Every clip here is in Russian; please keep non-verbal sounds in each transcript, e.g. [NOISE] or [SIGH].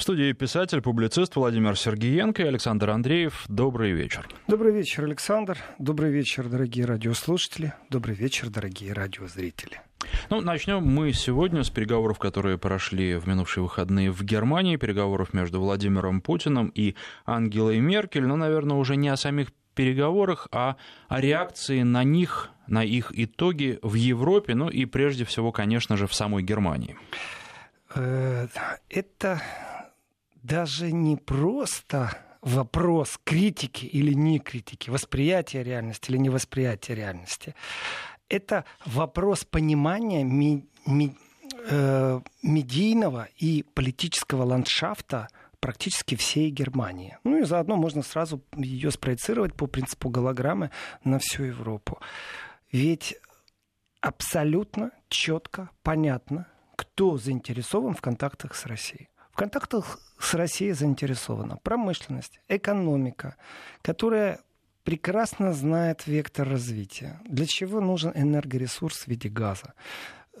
В студии писатель, публицист Владимир Сергеенко и Александр Андреев. Добрый вечер. Добрый вечер, Александр. Добрый вечер, дорогие радиослушатели. Добрый вечер, дорогие радиозрители. Ну, начнем мы сегодня с переговоров, которые прошли в минувшие выходные в Германии, переговоров между Владимиром Путиным и Ангелой Меркель. Ну, наверное, уже не о самих переговорах, а о реакции на них, на их итоги в Европе, ну и прежде всего, конечно же, в самой Германии. Э, это даже не просто вопрос критики или не критики, восприятия реальности или невосприятия реальности. Это вопрос понимания ми, ми, э, медийного и политического ландшафта практически всей Германии. Ну и заодно можно сразу ее спроецировать по принципу голограммы на всю Европу. Ведь абсолютно четко понятно, кто заинтересован в контактах с Россией контактах с Россией заинтересована промышленность, экономика, которая прекрасно знает вектор развития. Для чего нужен энергоресурс в виде газа?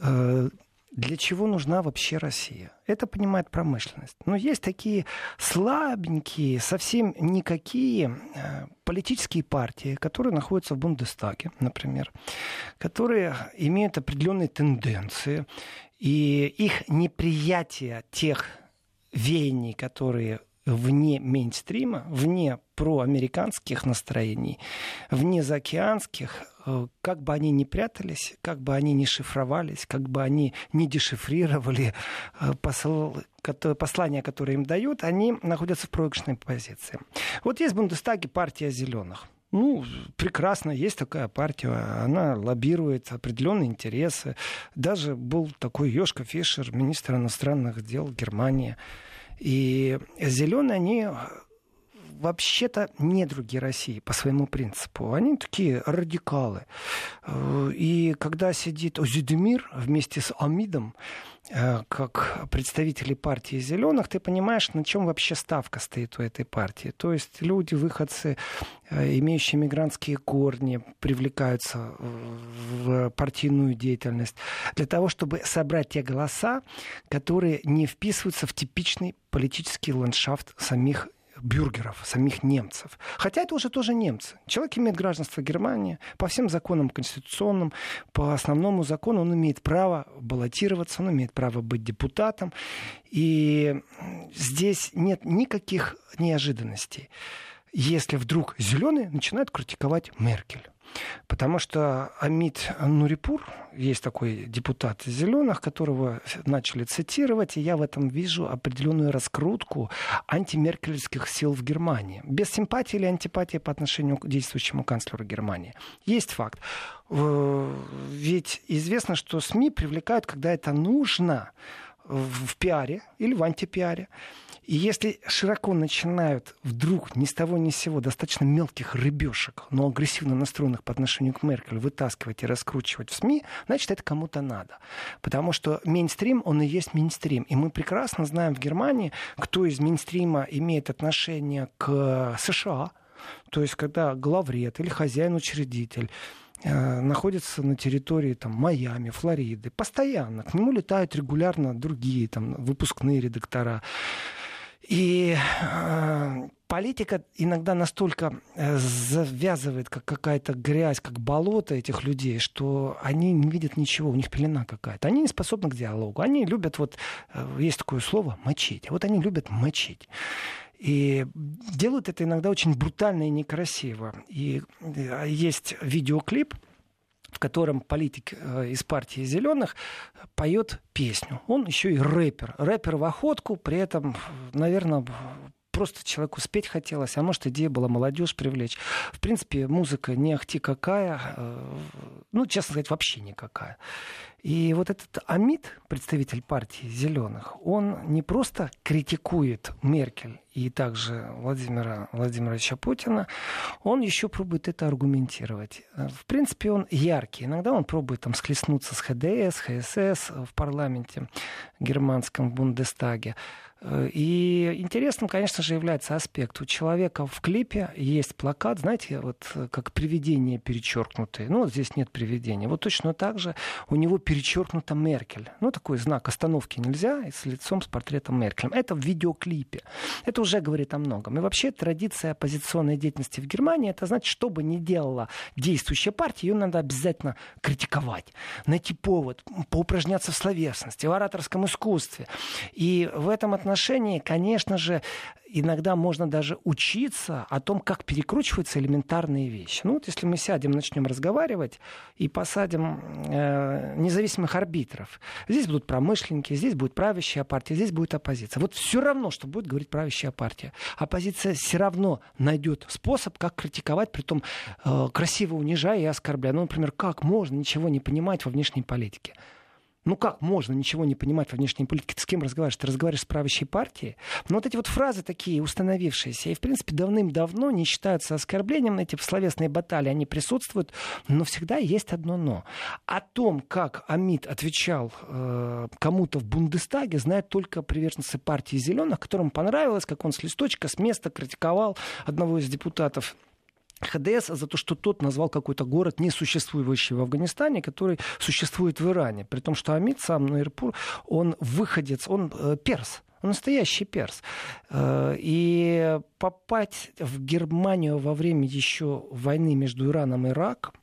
Э, для чего нужна вообще Россия? Это понимает промышленность. Но есть такие слабенькие, совсем никакие э, политические партии, которые находятся в Бундестаге, например, которые имеют определенные тенденции, и их неприятие тех веяний, которые вне мейнстрима, вне проамериканских настроений, вне заокеанских, э, как бы они ни прятались, как бы они ни шифровались, как бы они ни дешифрировали э, посл... послания, которые им дают, они находятся в проигрышной позиции. Вот есть в Бундестаге партия зеленых. Ну, прекрасно, есть такая партия, она лоббирует определенные интересы. Даже был такой Йошка Фишер, министр иностранных дел Германии. И зеленые, они вообще-то недруги России по своему принципу. Они такие радикалы. И когда сидит Озидемир вместе с Амидом, Э, как представители партии зеленых, ты понимаешь, на чем вообще ставка стоит у этой партии. То есть люди, выходцы, э, имеющие мигрантские корни, привлекаются в партийную деятельность для того, чтобы собрать те голоса, которые не вписываются в типичный политический ландшафт самих бюргеров, самих немцев. Хотя это уже тоже немцы. Человек имеет гражданство Германии. По всем законам конституционным, по основному закону он имеет право баллотироваться, он имеет право быть депутатом. И здесь нет никаких неожиданностей, если вдруг зеленые начинают критиковать Меркель. Потому что Амид Нурипур, есть такой депутат «Зеленых», которого начали цитировать, и я в этом вижу определенную раскрутку антимеркельских сил в Германии. Без симпатии или антипатии по отношению к действующему канцлеру Германии. Есть факт. Ведь известно, что СМИ привлекают, когда это нужно, в пиаре или в антипиаре. И если широко начинают вдруг ни с того ни с сего достаточно мелких рыбешек, но агрессивно настроенных по отношению к Меркель, вытаскивать и раскручивать в СМИ, значит, это кому-то надо. Потому что мейнстрим, он и есть мейнстрим. И мы прекрасно знаем в Германии, кто из мейнстрима имеет отношение к США, то есть когда главред или хозяин-учредитель э, находится на территории там, Майами, Флориды, постоянно. К нему летают регулярно другие там, выпускные редактора. И э, политика иногда настолько э, завязывает, как какая-то грязь, как болото этих людей, что они не видят ничего, у них пелена какая-то. Они не способны к диалогу. Они любят, вот э, есть такое слово, мочить. Вот они любят мочить. И делают это иногда очень брутально и некрасиво. И э, есть видеоклип, в котором политик э, из партии зеленых поет песню. Он еще и рэпер. Рэпер в охотку, при этом, наверное, просто человеку спеть хотелось, а может, идея была молодежь привлечь. В принципе, музыка не ахти какая, э, ну, честно сказать, вообще никакая. И вот этот Амид, представитель партии зеленых, он не просто критикует Меркель и также Владимира Владимировича Путина, он еще пробует это аргументировать. В принципе, он яркий. Иногда он пробует там схлестнуться с ХДС, ХСС в парламенте германском Бундестаге. И интересным, конечно же, является аспект. У человека в клипе есть плакат, знаете, вот как привидение перечеркнутое. Ну, вот здесь нет привидения. Вот точно так же у него перечеркнута Меркель. Ну, такой знак остановки нельзя, и с лицом, с портретом Меркель. Это в видеоклипе. Это уже говорит о многом. И вообще традиция оппозиционной деятельности в Германии, это значит, что бы ни делала действующая партия, ее надо обязательно критиковать, найти повод, поупражняться в словесности, в ораторском искусстве. И в этом отношении, конечно же, иногда можно даже учиться о том, как перекручиваются элементарные вещи. Ну вот если мы сядем, начнем разговаривать и посадим э, независимых арбитров, здесь будут промышленники, здесь будет правящая партия, здесь будет оппозиция. Вот все равно, что будет говорить правящая партия. Оппозиция все равно найдет способ, как критиковать, при том э, красиво унижая и оскорбляя. Ну, например, как можно ничего не понимать во внешней политике? Ну как можно ничего не понимать во внешней политике? Ты с кем разговариваешь? Ты разговариваешь с правящей партией? Но вот эти вот фразы такие установившиеся, и в принципе давным-давно не считаются оскорблением, эти словесные баталии, они присутствуют, но всегда есть одно «но». О том, как Амид отвечал э, кому-то в Бундестаге, знают только приверженцы партии «Зеленых», которым понравилось, как он с листочка, с места критиковал одного из депутатов ХДС за то, что тот назвал какой-то город, несуществующий в Афганистане, который существует в Иране. При том, что Амид сам, Нуирпур, он выходец, он э, перс. Он настоящий перс. Э, и попасть в Германию во время еще войны между Ираном и Ираком,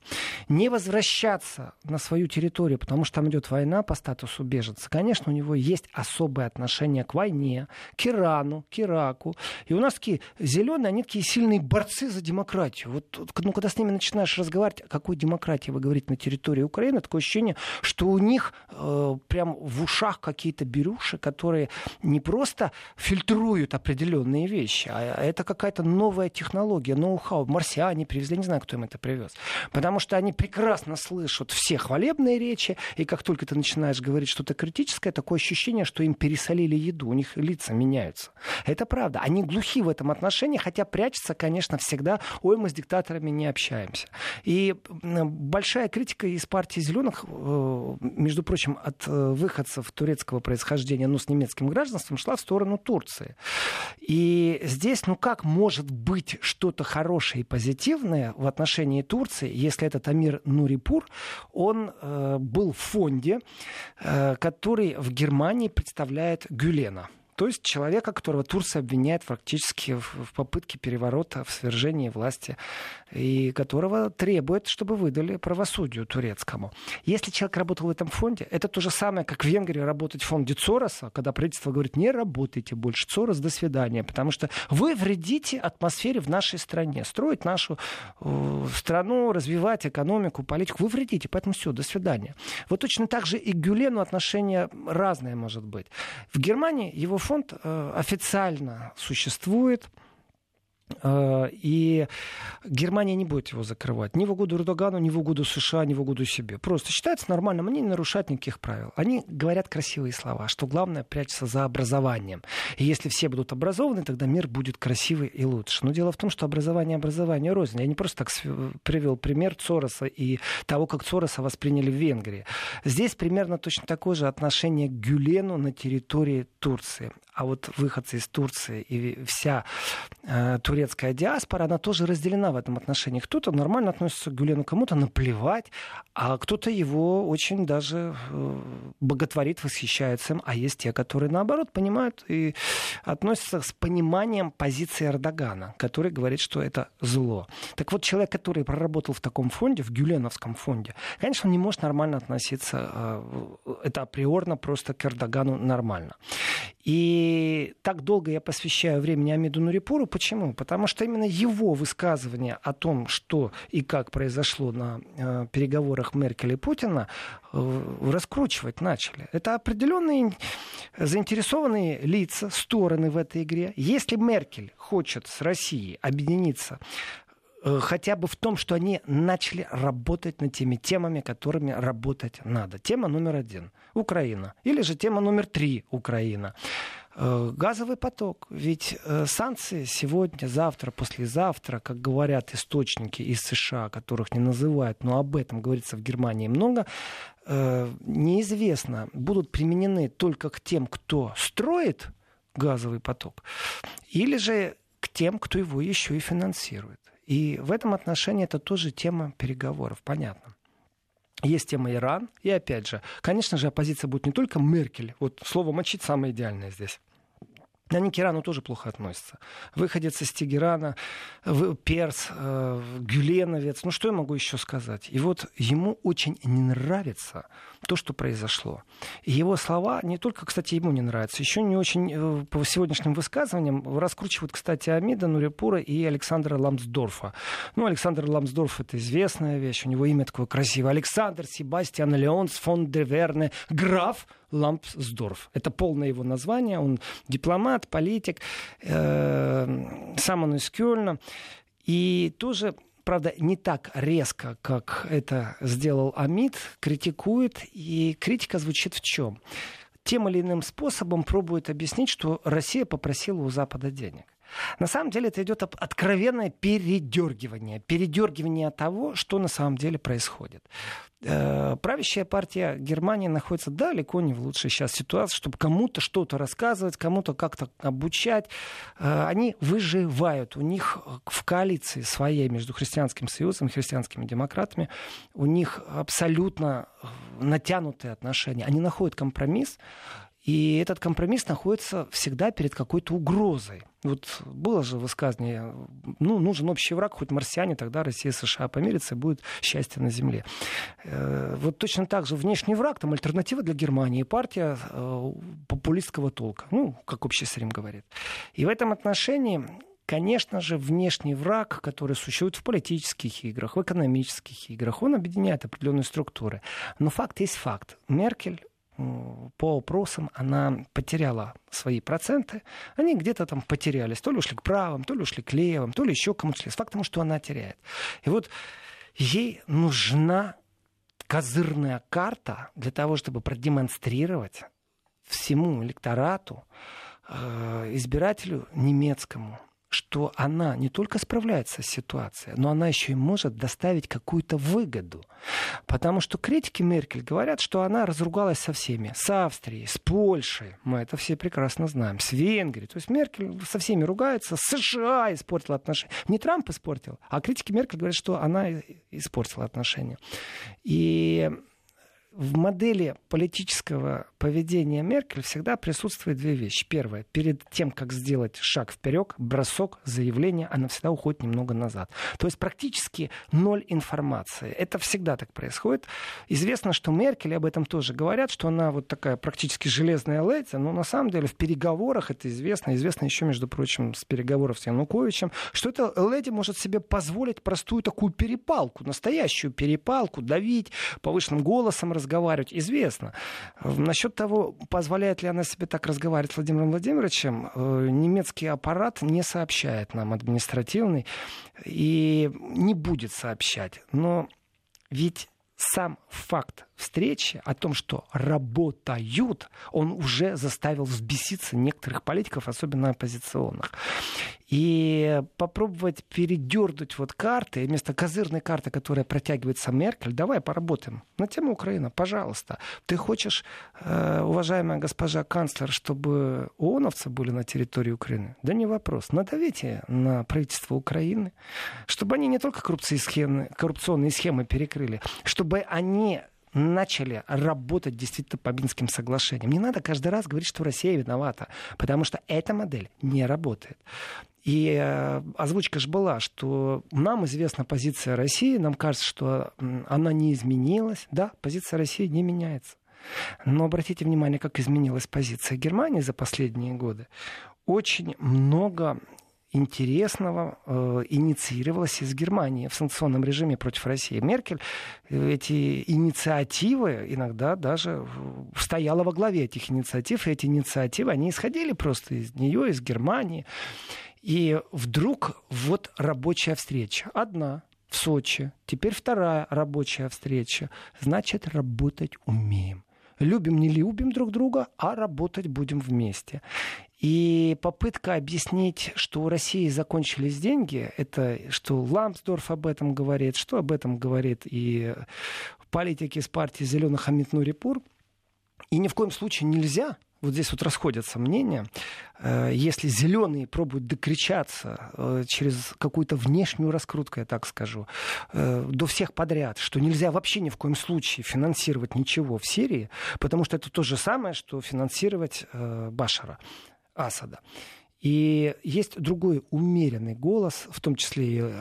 не возвращаться на свою территорию, потому что там идет война по статусу беженца, конечно, у него есть особое отношение к войне, к Ирану, к Ираку. И у нас такие зеленые, они такие сильные борцы за демократию. Вот, ну, когда с ними начинаешь разговаривать, о какой демократии вы говорите на территории Украины, такое ощущение, что у них э, прям в ушах какие-то беруши, которые не просто фильтруют определенные вещи, а это какая-то новая технология, ноу-хау. Марсиане привезли, не знаю, кто им это привез. Потому что они прекрасно слышат все хвалебные речи, и как только ты начинаешь говорить что-то критическое, такое ощущение, что им пересолили еду, у них лица меняются. Это правда. Они глухи в этом отношении, хотя прячется, конечно, всегда, ой, мы с диктаторами не общаемся. И большая критика из партии зеленых, э, между прочим, от э, выходцев турецкого происхождения, но с немецким гражданством, шла в сторону Турции. И здесь, ну как может быть что-то хорошее и позитивное в отношении Турции, если этот Амир Нурипур, он э, был в фонде, э, который в Германии представляет Гюлена? То есть человека, которого Турция обвиняет фактически в, попытке переворота, в свержении власти, и которого требует, чтобы выдали правосудию турецкому. Если человек работал в этом фонде, это то же самое, как в Венгрии работать в фонде Цороса, когда правительство говорит, не работайте больше, Цорос, до свидания, потому что вы вредите атмосфере в нашей стране, строить нашу э, страну, развивать экономику, политику, вы вредите, поэтому все, до свидания. Вот точно так же и к Гюлену отношение разное может быть. В Германии его фонд э, официально существует. Э, и Германия не будет его закрывать ни в угоду Эрдогану, ни в угоду США, ни в угоду себе. Просто считается нормальным, они не нарушают никаких правил. Они говорят красивые слова, что главное прячется за образованием. И если все будут образованы, тогда мир будет красивый и лучше. Но дело в том, что образование образование рознь. Я не просто так привел пример Цороса и того, как Цороса восприняли в Венгрии. Здесь примерно точно такое же отношение к Гюлену на территории Турции. А вот выходцы из Турции и вся э, турецкая диаспора, она тоже разделена в этом отношении. Кто-то нормально относится к Гюлену, кому-то наплевать, а кто-то его очень даже э, боготворит, восхищается им. А есть те, которые наоборот понимают и относятся с пониманием позиции Эрдогана, который говорит, что это зло. Так вот, человек, который проработал в таком фонде, в Гюленовском фонде, конечно, не может нормально относиться, э, это априорно просто к Эрдогану нормально. И так долго я посвящаю времени Амиду Нурипуру. Почему? Потому что именно его высказывание о том, что и как произошло на э, переговорах Меркель и Путина, э, раскручивать начали. Это определенные заинтересованные лица, стороны в этой игре. Если Меркель хочет с Россией объединиться э, хотя бы в том, что они начали работать над теми темами, которыми работать надо. Тема номер один – Украина. Или же тема номер три – Украина. Э, газовый поток. Ведь э, санкции сегодня, завтра, послезавтра, как говорят источники из США, которых не называют, но об этом говорится в Германии много, э, неизвестно, будут применены только к тем, кто строит газовый поток, или же к тем, кто его еще и финансирует. И в этом отношении это тоже тема переговоров, понятно. Есть тема Иран, и опять же, конечно же, оппозиция будет не только Меркель, вот слово «мочить» самое идеальное здесь. Они к Ирану тоже плохо относятся. Выходец из Тегерана, перс, э, гюленовец. Ну, что я могу еще сказать? И вот ему очень не нравится то, что произошло. И его слова не только, кстати, ему не нравятся, еще не очень э, по сегодняшним высказываниям раскручивают, кстати, Амида Нурипура и Александра Ламсдорфа. Ну, Александр Ламсдорф — это известная вещь, у него имя такое красивое. Александр Себастьян Леонс фон де Верне, граф Лампсдорф. Это полное его название. Он дипломат, политик, э, сам он из Кёльна. И тоже правда, не так резко, как это сделал Амид, критикует. И критика звучит в чем? Тем или иным способом пробует объяснить, что Россия попросила у Запада денег. На самом деле это идет откровенное передергивание, передергивание того, что на самом деле происходит. Э, правящая партия Германии находится далеко не в лучшей сейчас ситуации, чтобы кому-то что-то рассказывать, кому-то как-то обучать. Э, они выживают. У них в коалиции своей между Христианским Союзом и христианскими демократами у них абсолютно натянутые отношения. Они находят компромисс, и этот компромисс находится всегда перед какой-то угрозой. Вот было же высказывание, ну, нужен общий враг, хоть марсиане, тогда Россия, США помирятся, и будет счастье на земле. Э, вот точно так же внешний враг, там альтернатива для Германии, партия э, популистского толка, ну, как общий Срим говорит. И в этом отношении Конечно же, внешний враг, который существует в политических играх, в экономических играх, он объединяет определенные структуры. Но факт есть факт. Меркель по опросам она потеряла свои проценты. Они где-то там потерялись. То ли ушли к правым, то ли ушли к левым, то ли еще кому-то шли. С фактом, что она теряет. И вот ей нужна козырная карта для того, чтобы продемонстрировать всему электорату, э, избирателю немецкому, что она не только справляется с ситуацией, но она еще и может доставить какую-то выгоду. Потому что критики Меркель говорят, что она разругалась со всеми. С Австрией, с Польшей, мы это все прекрасно знаем, с Венгрией. То есть Меркель со всеми ругается, с США испортила отношения. Не Трамп испортил, а критики Меркель говорят, что она испортила отношения. И в модели политического поведения Меркель всегда присутствует две вещи. Первое, перед тем, как сделать шаг вперед, бросок, заявление, она всегда уходит немного назад. То есть практически ноль информации. Это всегда так происходит. Известно, что Меркель, об этом тоже говорят, что она вот такая практически железная леди, но на самом деле в переговорах, это известно, известно еще, между прочим, с переговоров с Януковичем, что эта леди может себе позволить простую такую перепалку, настоящую перепалку, давить повышенным голосом, разговаривать разговаривать, известно. Насчет того, позволяет ли она себе так разговаривать с Владимиром Владимировичем, э, немецкий аппарат не сообщает нам административный и не будет сообщать. Но ведь сам факт встречи о том, что работают, он уже заставил взбеситься некоторых политиков, особенно оппозиционных. И попробовать передернуть вот карты, вместо козырной карты, которая протягивается Меркель, давай поработаем на тему Украины, пожалуйста. Ты хочешь, э, уважаемая госпожа канцлер, чтобы ООНовцы были на территории Украины? Да не вопрос. Надавите на правительство Украины, чтобы они не только коррупционные схемы, коррупционные схемы перекрыли, чтобы они начали работать действительно по Минским соглашениям. Не надо каждый раз говорить, что Россия виновата, потому что эта модель не работает. И э, озвучка же была, что нам известна позиция России, нам кажется, что она не изменилась. Да, позиция России не меняется. Но обратите внимание, как изменилась позиция Германии за последние годы. Очень много интересного э, инициировалось из Германии в санкционном режиме против России. Меркель э, эти инициативы иногда даже стояла во главе этих инициатив, и эти инициативы, они исходили просто из нее, из Германии. И вдруг вот рабочая встреча. Одна в Сочи, теперь вторая рабочая встреча. Значит, работать умеем любим, не любим друг друга, а работать будем вместе. И попытка объяснить, что у России закончились деньги, это что Ламсдорф об этом говорит, что об этом говорит и политики из партии «Зеленых» Хамид Нурипур. И ни в коем случае нельзя вот здесь вот расходятся мнения, э, если зеленые пробуют докричаться э, через какую-то внешнюю раскрутку, я так скажу, э, до всех подряд, что нельзя вообще ни в коем случае финансировать ничего в Сирии, потому что это то же самое, что финансировать Башара Асада. И есть другой умеренный голос, в том числе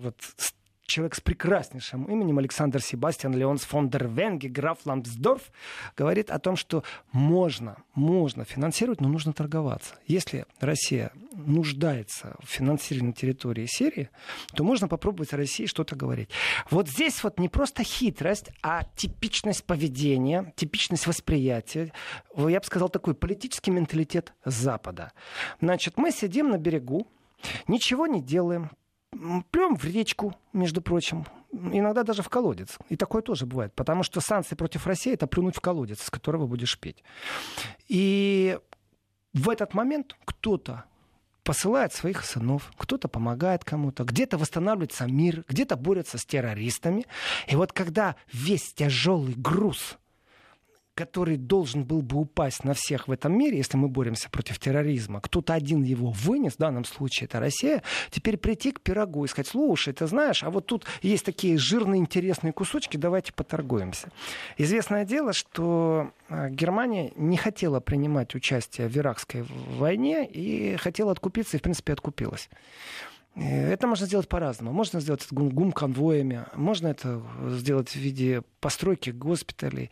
вот человек с прекраснейшим именем Александр Себастьян Леонс фон дер Венге, граф Ламсдорф, говорит о том, что можно, можно финансировать, но нужно торговаться. Если Россия нуждается в финансировании на территории Сирии, то можно попробовать России что-то говорить. Вот здесь вот не просто хитрость, а типичность поведения, типичность восприятия, я бы сказал, такой политический менталитет Запада. Значит, мы сидим на берегу, ничего не делаем, плюем в речку, между прочим, иногда даже в колодец. И такое тоже бывает, потому что санкции против России — это плюнуть в колодец, с которого будешь петь. И в этот момент кто-то посылает своих сынов, кто-то помогает кому-то, где-то восстанавливается мир, где-то борется с террористами. И вот когда весь тяжелый груз который должен был бы упасть на всех в этом мире, если мы боремся против терроризма, кто-то один его вынес, в данном случае это Россия, теперь прийти к пирогу и сказать, слушай, ты знаешь, а вот тут есть такие жирные интересные кусочки, давайте поторгуемся. Известное дело, что а, Германия не хотела принимать участие в Иракской войне и хотела откупиться, и в принципе откупилась. Э, это можно сделать по-разному. Можно сделать это гум-конвоями, можно это сделать в виде постройки госпиталей.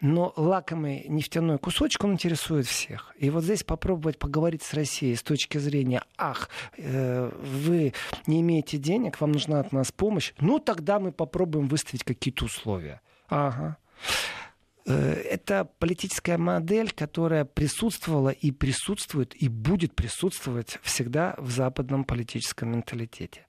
Но лакомый нефтяной кусочек, он интересует всех. И вот здесь попробовать поговорить с Россией с точки зрения, ах, э, вы не имеете денег, вам нужна от нас помощь, ну тогда мы попробуем выставить какие-то условия. Ага. Э, это политическая модель, которая присутствовала и присутствует, и будет присутствовать всегда в западном политическом менталитете.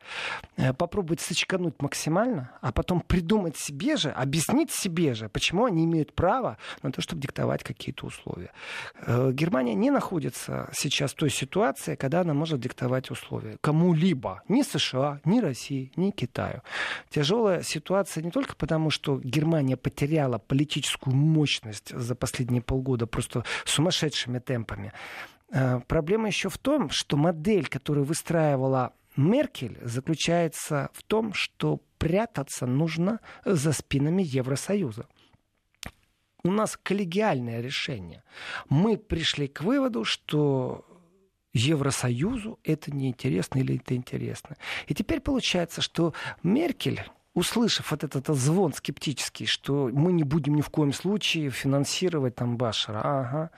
Э, попробовать сочкануть максимально, а потом придумать себе же, объяснить себе же, почему они имеют право на то, чтобы диктовать какие-то условия. Э, Германия не находится сейчас в той ситуации, когда она может диктовать условия кому-либо, ни США, ни России, ни Китаю. Тяжелая ситуация не только потому, что Германия потеряла политическую мощность за последние полгода просто сумасшедшими темпами. Э, проблема еще в том, что модель, которую выстраивала Меркель, заключается в том, что прятаться нужно за спинами Евросоюза. У нас коллегиальное решение. Мы пришли к выводу, что Евросоюзу это неинтересно или это интересно. И теперь получается, что Меркель услышав вот этот, звон скептический, что мы не будем ни в коем случае финансировать там Башара, ага.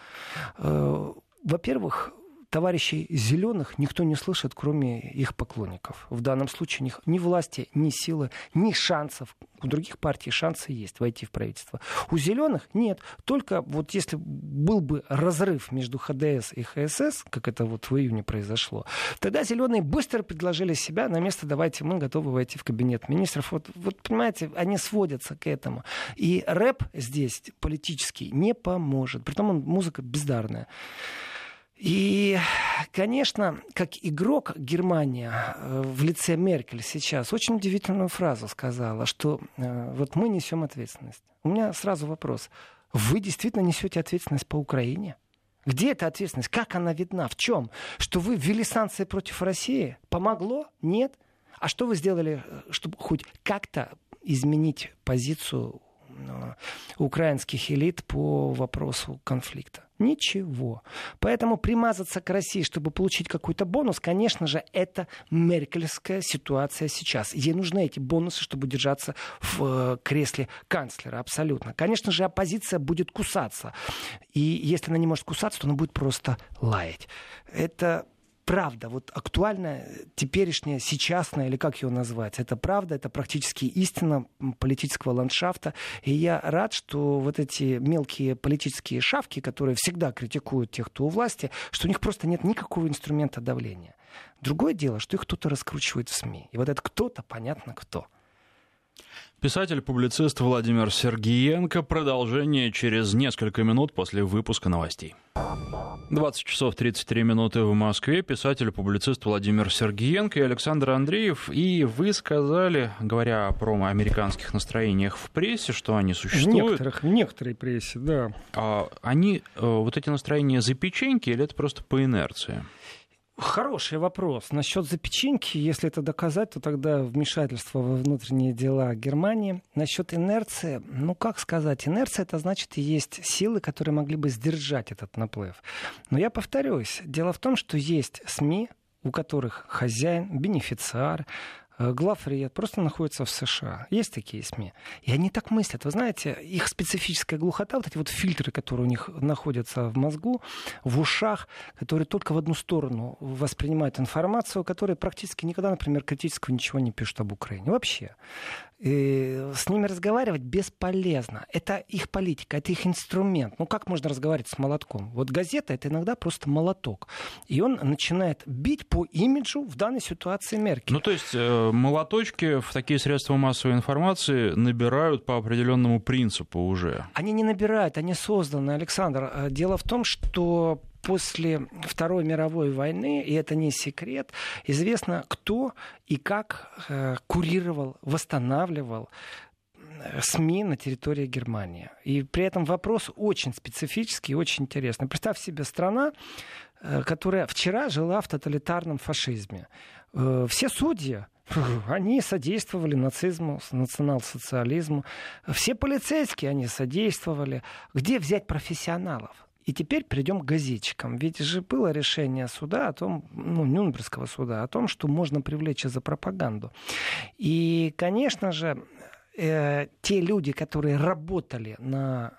Э, во-первых, товарищей зеленых никто не слышит, кроме их поклонников. В данном случае них ни власти, ни силы, ни шансов. У других партий шансы есть войти в правительство. У зеленых нет. Только вот если был бы разрыв между ХДС и ХСС, как это вот в июне произошло, тогда зеленые быстро предложили себя на место давайте мы готовы войти в кабинет министров. Вот, вот понимаете, они сводятся к этому. И рэп здесь политический не поможет. Притом он музыка бездарная. И, конечно, как игрок Германия э, в лице Меркель сейчас очень удивительную фразу сказала, что э, вот мы несем ответственность. У меня сразу вопрос. Вы действительно несете ответственность по Украине? Где эта ответственность? Как она видна? В чем? Что вы ввели санкции против России? Помогло? Нет? А что вы сделали, э, чтобы хоть как-то изменить позицию украинских элит по вопросу конфликта? Ничего. Поэтому примазаться к России, чтобы получить какой-то бонус, конечно же, это меркельская ситуация сейчас. Ей нужны эти бонусы, чтобы держаться в э, кресле канцлера. Абсолютно. Конечно же, оппозиция будет кусаться. И если она не может кусаться, то она будет просто лаять. Это правда, вот актуальная, теперешняя, сейчасная, или как ее назвать, это правда, это практически истина политического ландшафта. И я рад, что вот эти мелкие политические шавки, которые всегда критикуют тех, кто у власти, что у них просто нет никакого инструмента давления. Другое дело, что их кто-то раскручивает в СМИ. И вот это кто-то, понятно кто. Писатель-публицист Владимир Сергиенко. Продолжение через несколько минут после выпуска новостей. 20 часов 33 минуты в Москве. Писатель-публицист Владимир Сергиенко и Александр Андреев. И вы сказали, говоря про американских настроениях в прессе, что они существуют. В некоторых, в некоторой прессе, да. А они, э, вот эти настроения за печеньки или это просто по инерции? Хороший вопрос. Насчет запеченьки, если это доказать, то тогда вмешательство во внутренние дела Германии. Насчет инерции, ну как сказать, инерция это значит есть силы, которые могли бы сдержать этот наплыв. Но я повторюсь, дело в том, что есть СМИ, у которых хозяин, бенефициар, Э, главред просто находится в США. Есть такие СМИ. И они так мыслят. Вы знаете, их специфическая глухота, вот эти вот фильтры, которые у них находятся в мозгу, в ушах, которые только в одну сторону воспринимают информацию, которые практически никогда, например, критического ничего не пишут об Украине. Вообще. И с ними разговаривать бесполезно. Это их политика, это их инструмент. Ну как можно разговаривать с молотком? Вот газета это иногда просто молоток. И он начинает бить по имиджу в данной ситуации Меркель. Ну то есть э, молоточки в такие средства массовой информации набирают по определенному принципу уже. Они не набирают, они созданы, Александр. Э, дело в том, что после Второй мировой войны, и это не секрет, известно, кто и как э, курировал, восстанавливал э, СМИ на территории Германии. И при этом вопрос очень специфический и очень интересный. Представь себе страна, э, которая вчера жила в тоталитарном фашизме. Все судьи, [LAUGHS] они содействовали нацизму, национал-социализму. Все полицейские они содействовали. Где взять профессионалов? И теперь перейдем к газетчикам. Ведь же было решение суда о том, ну, Нюрнбергского суда, о том, что можно привлечь за пропаганду. И, конечно же, э, те люди, которые работали на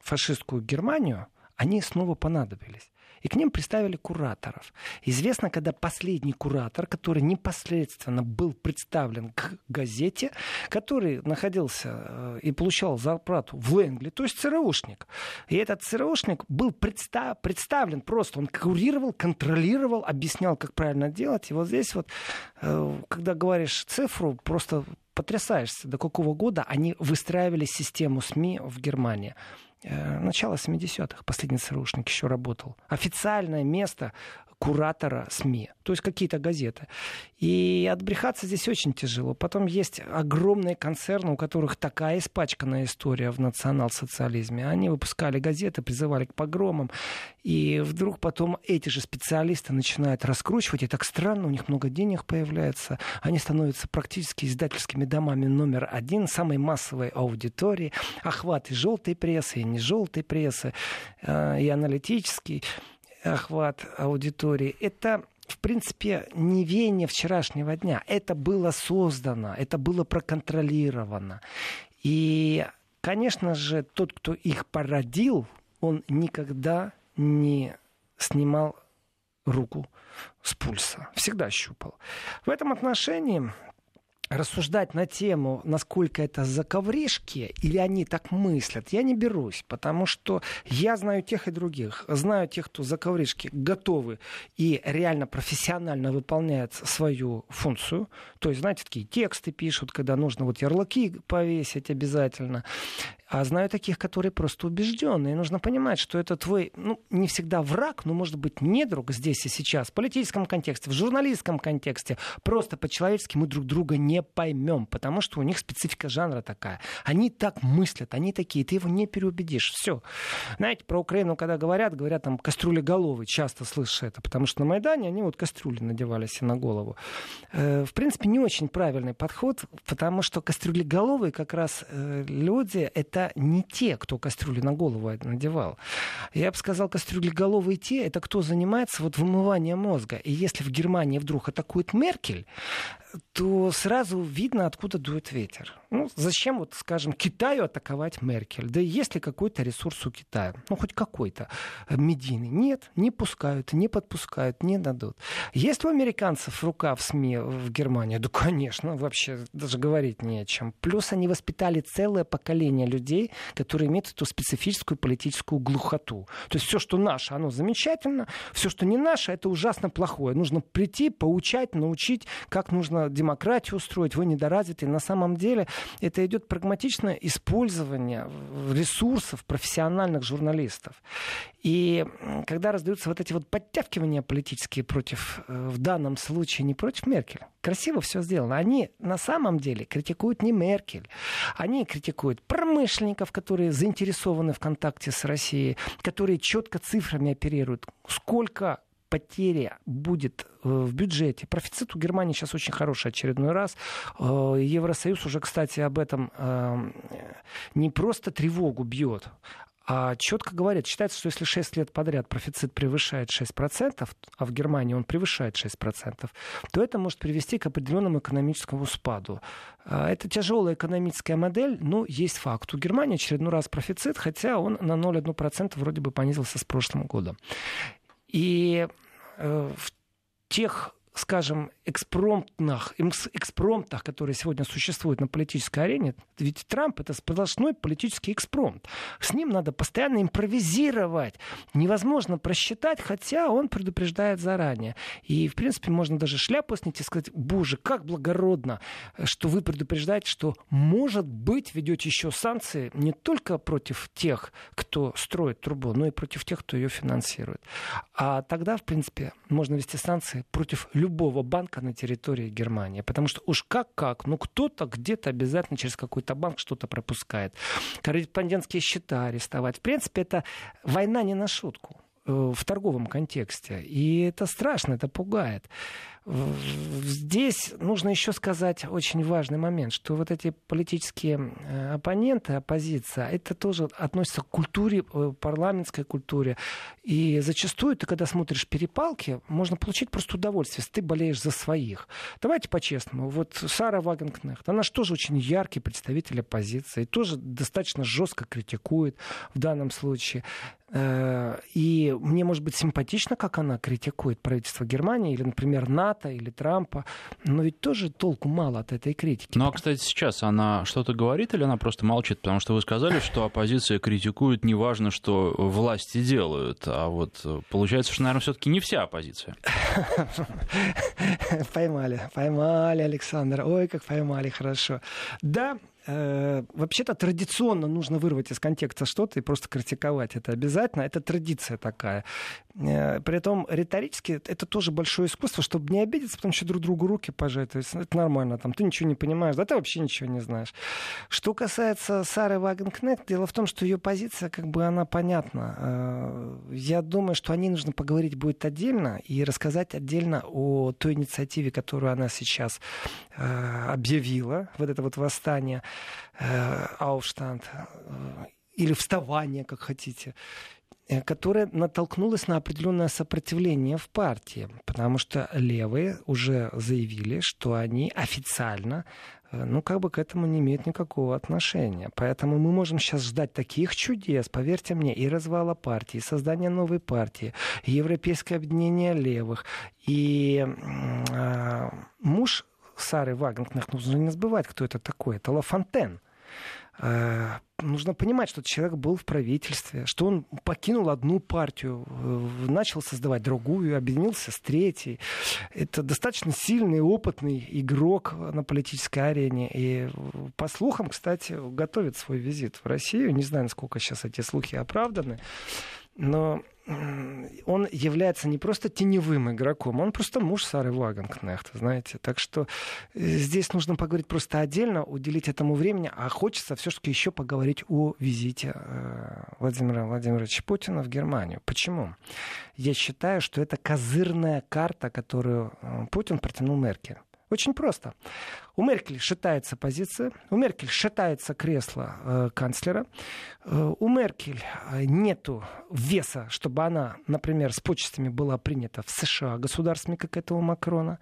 фашистскую Германию, они снова понадобились и к ним представили кураторов. Известно, когда последний куратор, который непосредственно был представлен к газете, который находился э, и получал зарплату в Лэнгли, то есть ЦРУшник. И этот ЦРУшник был представ, представлен просто, он курировал, контролировал, объяснял, как правильно делать. И вот здесь вот, э, когда говоришь цифру, просто потрясаешься, до какого года они выстраивали систему СМИ в Германии. Э, начало 70-х, последний ЦРУшник еще работал. Официальное место куратора СМИ, то есть какие-то газеты. И отбрехаться здесь очень тяжело. Потом есть огромные концерны, у которых такая испачканная история в национал-социализме. Они выпускали газеты, призывали к погромам. И вдруг потом эти же специалисты начинают раскручивать. И так странно, у них много денег появляется. Они становятся практически издательскими домами номер один, самой массовой аудитории. Охват и желтой прессы, не желтой прессы, э, и аналитический охват аудитории. Это в принципе, не веяние вчерашнего дня. Это было создано, это было проконтролировано. И, конечно же, тот, кто их породил, он никогда не снимал руку с пульса. Всегда щупал. В этом отношении рассуждать на тему, насколько это заковришки, или они так мыслят, я не берусь, потому что я знаю тех и других. Знаю тех, кто заковришки готовы и реально профессионально выполняет свою функцию. То есть, знаете, такие тексты пишут, когда нужно вот ярлыки повесить обязательно. А знаю таких, которые просто убежденные. Нужно понимать, что это твой, ну, не всегда враг, но, может быть, не друг здесь и сейчас. В политическом контексте, в журналистском контексте. Просто по-человечески мы друг друга не поймем, потому что у них специфика жанра такая. Они так мыслят, они такие, ты его не переубедишь. Все. Знаете, про Украину, когда говорят, говорят там кастрюли головы, часто слышишь это, потому что на Майдане они вот кастрюли надевали себе на голову. Э, в принципе, не очень правильный подход, потому что кастрюли головы как раз э, люди, это не те, кто кастрюли на голову надевал. Я бы сказал, кастрюлеголовые те, это кто занимается вот вымыванием мозга. И если в Германии вдруг атакует Меркель, то сразу видно, откуда дует ветер. Ну, зачем, вот, скажем, Китаю атаковать Меркель? Да есть ли какой-то ресурс у Китая? Ну, хоть какой-то э, медийный. Нет, не пускают, не подпускают, не дадут. Есть у американцев рука в СМИ в Германии? Да, конечно, вообще даже говорить не о чем. Плюс они воспитали целое поколение людей, которые имеют эту специфическую политическую глухоту. То есть все, что наше, оно замечательно, все, что не наше, это ужасно плохое. Нужно прийти, поучать, научить, как нужно демократию устроить, вы недоразвитые. На самом деле это идет прагматичное использование ресурсов профессиональных журналистов. И когда раздаются вот эти вот подтягивания политические против, э, в данном случае не против Меркель, красиво все сделано. Они на самом деле критикуют не Меркель, они критикуют промышленников, которые заинтересованы в контакте с Россией, которые четко цифрами оперируют. Сколько потеря будет э, в бюджете. Профицит у Германии сейчас очень хороший очередной раз. Э, Евросоюз уже, кстати, об этом э, не просто тревогу бьет, а четко говорит, считается, что если 6 лет подряд профицит превышает 6%, а в Германии он превышает 6%, то это может привести к определенному экономическому спаду. Это тяжелая экономическая модель, но есть факт. У Германии очередной раз профицит, хотя он на 0,1% вроде бы понизился с прошлым годом. И в тех скажем, экспромтах, экспромтах, которые сегодня существуют на политической арене, ведь Трамп это сплошной политический экспромт. С ним надо постоянно импровизировать. Невозможно просчитать, хотя он предупреждает заранее. И, в принципе, можно даже шляпу снять и сказать, боже, как благородно, что вы предупреждаете, что, может быть, ведете еще санкции не только против тех, кто строит трубу, но и против тех, кто ее финансирует. А тогда, в принципе, можно вести санкции против любого банка на территории Германии. Потому что уж как-как, ну кто-то где-то обязательно через какой-то банк что-то пропускает. Корреспондентские счета арестовать. В принципе, это война не на шутку в торговом контексте. И это страшно, это пугает. Здесь нужно еще сказать очень важный момент, что вот эти политические э, оппоненты, оппозиция, это тоже относится к культуре, э, парламентской культуре. И зачастую ты, когда смотришь перепалки, можно получить просто удовольствие, если ты болеешь за своих. Давайте по-честному. Вот Сара Вагенкнехт, она же тоже очень яркий представитель оппозиции, тоже достаточно жестко критикует в данном случае. Э, и мне, может быть, симпатично, как она критикует правительство Германии или, например, НАТО или Трампа, но ведь тоже толку мало от этой критики. Ну, а, кстати, сейчас она что-то говорит или она просто молчит? Потому что вы сказали, что оппозиция критикует неважно, что власти делают, а вот э, получается, что, наверное, все-таки не вся оппозиция. [LAUGHS] Поймали, поймали, Александр. Ой, как поймали, хорошо. Да, вообще-то традиционно нужно вырвать из контекста что-то и просто критиковать это обязательно. Это традиция такая. Э, при этом риторически это тоже большое искусство, чтобы не обидеться, потом еще друг другу руки пожать. То есть это нормально. Там, ты ничего не понимаешь, да ты вообще ничего не знаешь. Что касается Сары Вагенкнехт, дело в том, что ее позиция, как бы она понятна. Э, я думаю, что о ней нужно поговорить будет отдельно и рассказать отдельно о той инициативе, которую она сейчас объявила, вот это вот восстание э, э, или вставание, как хотите, э, которое натолкнулось на определенное сопротивление в партии, потому что левые уже заявили, что они официально э, ну, как бы к этому не имеют никакого отношения. Поэтому мы можем сейчас ждать таких чудес, поверьте мне, и развала партии, и создания новой партии, и европейское объединение левых, и э, муж Сары Вагнер, нужно не забывать, кто это такой. Это Лафонтен. Э, нужно понимать, что человек был в правительстве, что он покинул одну партию, начал создавать другую, объединился с третьей. Это достаточно сильный, опытный игрок на политической арене. И по слухам, кстати, готовит свой визит в Россию. Не знаю, насколько сейчас эти слухи оправданы. Но он является не просто теневым игроком, он просто муж Сары Вагенкнехт, знаете. Так что э, здесь нужно поговорить просто отдельно, уделить этому времени, а хочется все-таки еще поговорить о визите э, Владимира Владимировича Путина в Германию. Почему? Я считаю, что это козырная карта, которую э, Путин протянул Меркель. Очень просто. У Меркель шатается позиция, у Меркель шатается кресло э, канцлера, э, у Меркель э, нету веса, чтобы она, например, с почестями была принята в США государствами, как этого Макрона.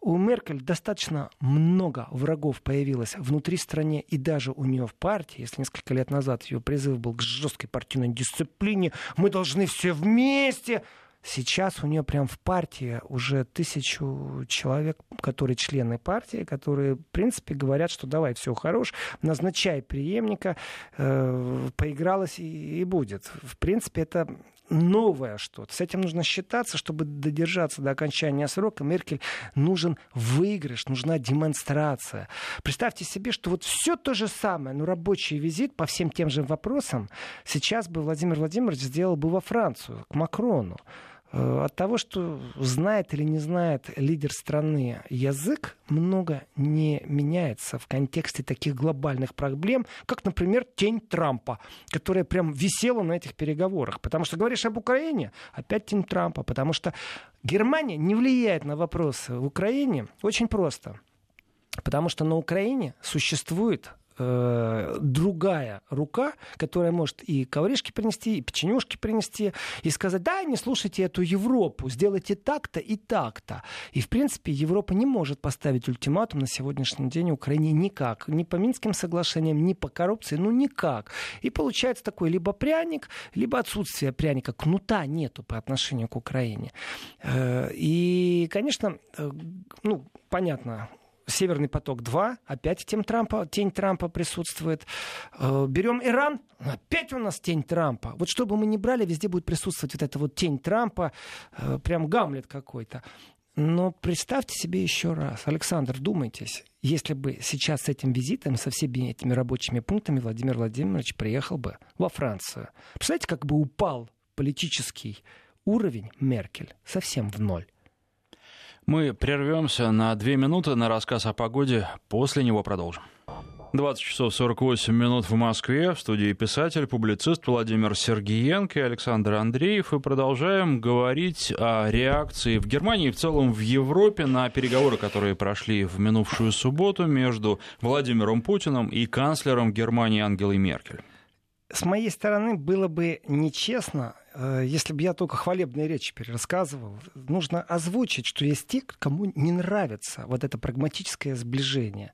У Меркель достаточно много врагов появилось внутри страны и даже у нее в партии. Если несколько лет назад ее призыв был к жесткой партийной дисциплине, мы должны все вместе Сейчас у нее прям в партии уже тысячу человек, которые члены партии, которые, в принципе, говорят, что давай, все хорош, назначай преемника, э, поигралась и, и будет. В принципе, это новое что-то. С этим нужно считаться, чтобы додержаться до окончания срока. Меркель нужен выигрыш, нужна демонстрация. Представьте себе, что вот все то же самое, но рабочий визит по всем тем же вопросам сейчас бы Владимир Владимирович сделал бы во Францию, к Макрону. Э, от того, что знает или не знает лидер страны язык, много не меняется в контексте таких глобальных проблем, как, например, тень Трампа, которая прям висела на этих переговорах. Потому что говоришь об Украине, опять тень Трампа. Потому что Германия не влияет на вопросы в Украине очень просто. Потому что на Украине существует э, другая рука, которая может и ковришки принести, и печенюшки принести, и сказать, да, не слушайте эту Европу, сделайте так-то и так-то. И, в принципе, Европа не может поставить ультиматум на сегодняшний день Украине никак. Ни по Минским соглашениям, ни по коррупции, ну никак. И получается такой либо пряник, либо отсутствие пряника. Кнута нету по отношению к Украине. Э, и, конечно, э, ну, понятно, Северный поток-2, опять тень Трампа, тень Трампа присутствует. Э, берем Иран, опять у нас тень Трампа. Вот что бы мы ни брали, везде будет присутствовать вот эта вот тень Трампа, э, прям Гамлет какой-то. Но представьте себе еще раз, Александр, вдумайтесь, если бы сейчас с этим визитом, со всеми этими рабочими пунктами Владимир Владимирович приехал бы во Францию. Представляете, как бы упал политический уровень Меркель совсем в ноль. Мы прервемся на две минуты на рассказ о погоде. После него продолжим. 20 часов 48 минут в Москве. В студии писатель, публицист Владимир Сергиенко и Александр Андреев. И продолжаем говорить о реакции в Германии и в целом в Европе на переговоры, которые прошли в минувшую субботу между Владимиром Путиным и канцлером Германии Ангелой Меркель. С моей стороны было бы нечестно если бы я только хвалебные речи перерассказывал, нужно озвучить, что есть те, кому не нравится вот это прагматическое сближение.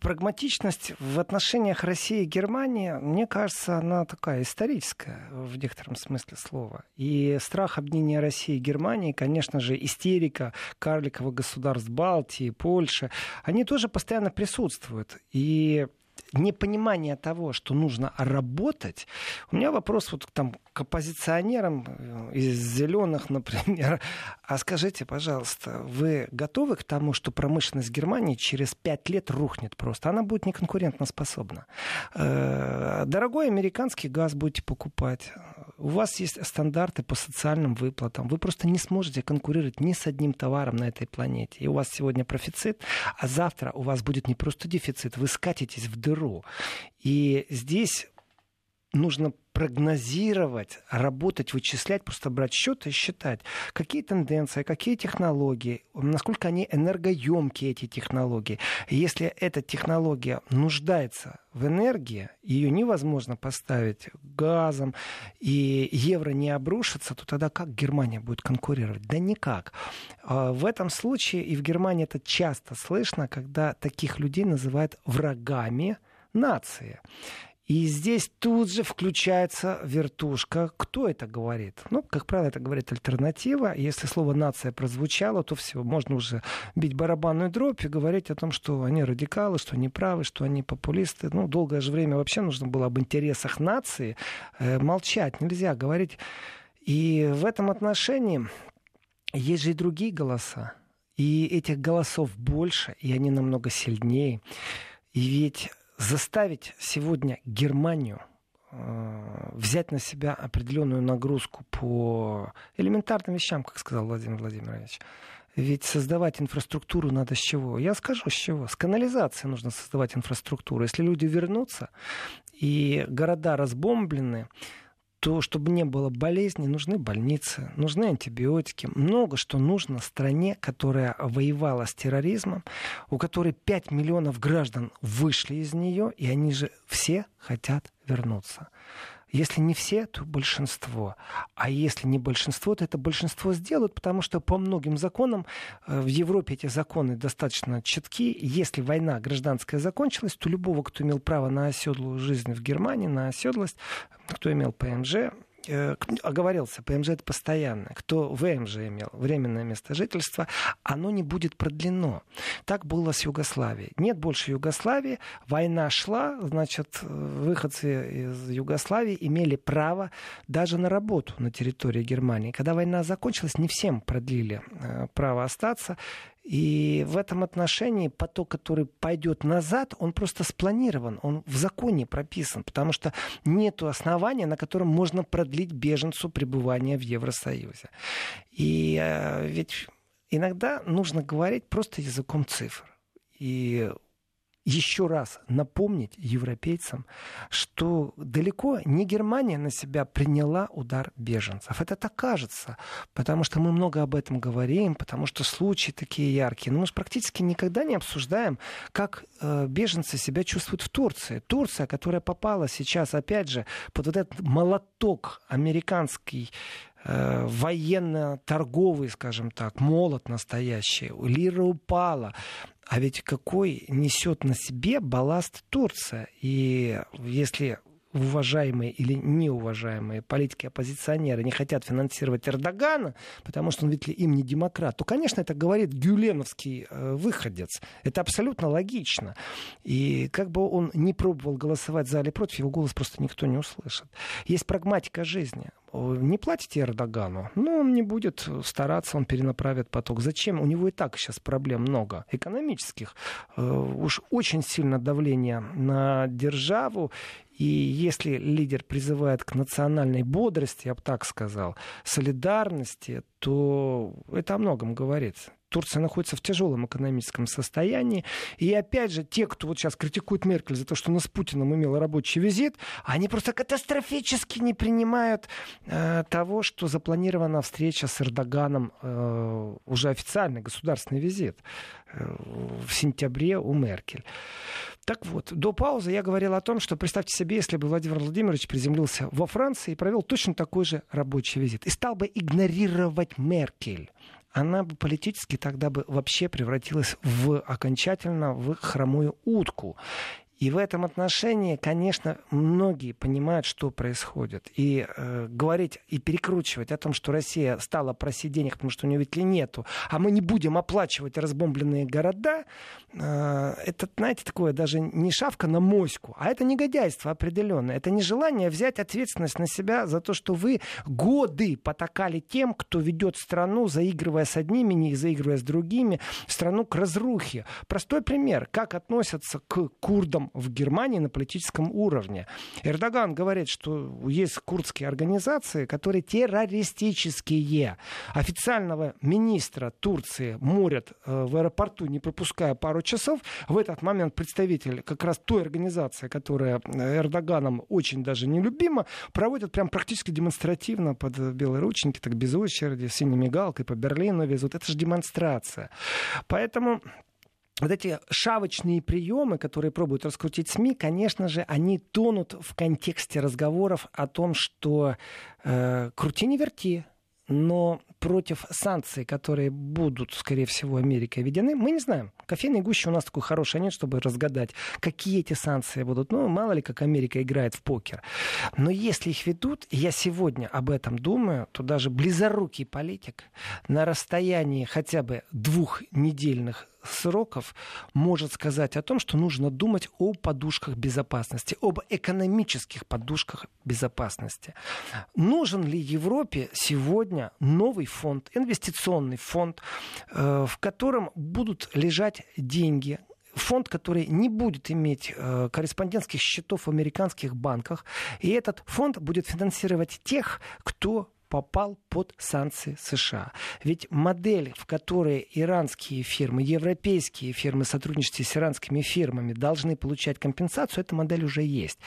Прагматичность в отношениях России и Германии, мне кажется, она такая историческая в некотором смысле слова. И страх объединения России и Германии, конечно же, истерика карликовых государств Балтии, Польши, они тоже постоянно присутствуют. И непонимание того, что нужно работать. У меня вопрос вот там к оппозиционерам э, из зеленых, [LAUGHS] например. А скажите, пожалуйста, вы готовы к тому, что промышленность Германии через пять лет рухнет просто? Она будет неконкурентоспособна. Э, дорогой американский газ будете покупать. У вас есть стандарты по социальным выплатам. Вы просто не сможете конкурировать ни с одним товаром на этой планете. И у вас сегодня профицит, а завтра у вас будет не просто дефицит, вы скатитесь в дыру. И здесь нужно прогнозировать, работать, вычислять, просто брать счеты и считать, какие тенденции, какие технологии, насколько они энергоемкие, эти технологии. Если эта технология нуждается в энергии, ее невозможно поставить газом, и евро не обрушится, то тогда как Германия будет конкурировать? Да никак. А в этом случае, и в Германии это часто слышно, когда таких людей называют врагами нации. И здесь тут же включается вертушка. Кто это говорит? Ну, как правило, это говорит альтернатива. Если слово «нация» прозвучало, то все, можно уже бить барабанную дробь и говорить о том, что они радикалы, что они правы, что они популисты. Ну, долгое же время вообще нужно было об интересах нации э, молчать. Нельзя говорить. И в этом отношении есть же и другие голоса. И этих голосов больше, и они намного сильнее. И ведь заставить сегодня Германию э, взять на себя определенную нагрузку по элементарным вещам, как сказал Владимир Владимирович. Ведь создавать инфраструктуру надо с чего? Я скажу, с чего. С канализации нужно создавать инфраструктуру. Если люди вернутся, и города разбомблены, то чтобы не было болезней, нужны больницы, нужны антибиотики. Много что нужно стране, которая воевала с терроризмом, у которой 5 миллионов граждан вышли из нее, и они же все хотят вернуться. Если не все, то большинство. А если не большинство, то это большинство сделают, потому что по многим законам э, в Европе эти законы достаточно четки. Если война гражданская закончилась, то любого, кто имел право на оседлую жизнь в Германии, на оседлость, кто имел ПМЖ, оговорился, ПМЖ это постоянно, кто ВМЖ имел, временное место жительства, оно не будет продлено. Так было с Югославией. Нет больше Югославии, война шла, значит, выходцы из Югославии имели право даже на работу на территории Германии. Когда война закончилась, не всем продлили э, право остаться. И в этом отношении поток, который пойдет назад, он просто спланирован, он в законе прописан, потому что нет основания, на котором можно продлить беженцу пребывание в Евросоюзе. И э, ведь иногда нужно говорить просто языком цифр. И еще раз напомнить европейцам, что далеко не Германия на себя приняла удар беженцев. Это так кажется, потому что мы много об этом говорим, потому что случаи такие яркие. Но мы же практически никогда не обсуждаем, как э, беженцы себя чувствуют в Турции. Турция, которая попала сейчас, опять же, под вот этот молоток американский э, военно-торговый, скажем так, молот настоящий. Лира упала. А ведь какой несет на себе балласт Турция? И если уважаемые или неуважаемые политики оппозиционеры не хотят финансировать Эрдогана, потому что он, ведь ли, им не демократ, то, конечно, это говорит гюленовский э, выходец. Это абсолютно логично. И как бы он не пробовал голосовать за или против, его голос просто никто не услышит. Есть прагматика жизни не платите Эрдогану, ну, он не будет стараться, он перенаправит поток. Зачем? У него и так сейчас проблем много экономических. Э, уж очень сильно давление на державу, и если лидер призывает к национальной бодрости, я бы так сказал, солидарности, то это о многом говорит. Турция находится в тяжелом экономическом состоянии. И опять же, те, кто вот сейчас критикует Меркель за то, что она с Путиным имела рабочий визит, они просто катастрофически не принимают э, того, что запланирована встреча с Эрдоганом, э, уже официальный государственный визит э, в сентябре у Меркель. Так вот, до паузы я говорил о том, что представьте себе, если бы Владимир Владимирович приземлился во Франции и провел точно такой же рабочий визит и стал бы игнорировать Меркель она бы политически тогда бы вообще превратилась в окончательно в хромую утку. И в этом отношении, конечно, многие понимают, что происходит. И э, говорить и перекручивать о том, что Россия стала просить денег, потому что у нее ведь ли нету, а мы не будем оплачивать разбомбленные города, э, это, знаете, такое даже не шавка на моську, а это негодяйство определенное. Это нежелание взять ответственность на себя за то, что вы годы потакали тем, кто ведет страну, заигрывая с одними, не заигрывая с другими, страну к разрухе. Простой пример. Как относятся к курдам в Германии на политическом уровне. Эрдоган говорит, что есть курдские организации, которые террористические. Официального министра Турции морят э, в аэропорту, не пропуская пару часов. В этот момент представитель как раз той организации, которая Эрдоганом очень даже нелюбима, проводят прям практически демонстративно под белые рученьки, так без очереди, с синей мигалкой по Берлину везут. Это же демонстрация. Поэтому вот эти шавочные приемы, которые пробуют раскрутить СМИ, конечно же, они тонут в контексте разговоров о том, что э, крути не верти, но против санкций, которые будут, скорее всего, Америкой введены, мы не знаем. Кофейной гущи у нас такой хорошей нет, чтобы разгадать, какие эти санкции будут. Ну, мало ли, как Америка играет в покер. Но если их ведут, я сегодня об этом думаю, то даже близорукий политик на расстоянии хотя бы двух недельных сроков может сказать о том, что нужно думать о подушках безопасности, об экономических подушках безопасности. Нужен ли Европе сегодня новый фонд, инвестиционный фонд, э, в котором будут лежать деньги, фонд, который не будет иметь э, корреспондентских счетов в американских банках, и этот фонд будет финансировать тех, кто попал под санкции США. Ведь модель, в которой иранские фирмы, европейские фирмы, сотрудничестве с иранскими фирмами должны получать компенсацию, эта модель уже есть.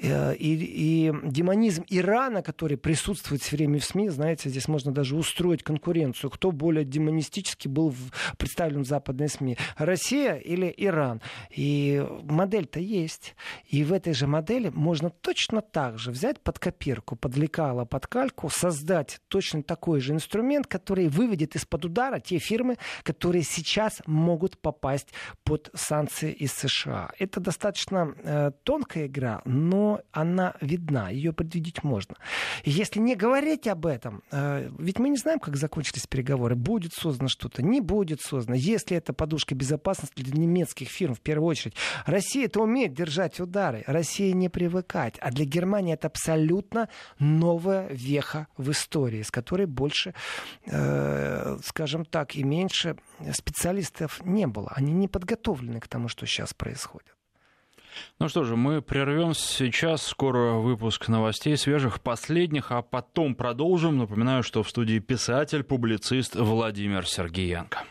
Э, и, и демонизм Ирана, который присутствует все время в СМИ, знаете, здесь можно даже устроить конкуренцию. Кто более демонистически был представлен в западной СМИ? Россия или Иран? И модель-то есть. И в этой же модели можно точно так же взять под копирку, под лекало, под кальку, создать создать точно такой же инструмент, который выведет из-под удара те фирмы, которые сейчас могут попасть под санкции из США. Это достаточно э, тонкая игра, но она видна, ее предвидеть можно. Если не говорить об этом, э, ведь мы не знаем, как закончились переговоры, будет создано что-то, не будет создано. Если это подушка безопасности для немецких фирм, в первую очередь, Россия это умеет держать удары, Россия не привыкать, а для Германии это абсолютно новая веха в истории, с которой больше, э, скажем так, и меньше специалистов не было. Они не подготовлены к тому, что сейчас происходит. Ну что же, мы прервемся сейчас. Скоро выпуск новостей свежих, последних, а потом продолжим. Напоминаю, что в студии писатель, публицист Владимир Сергеенко.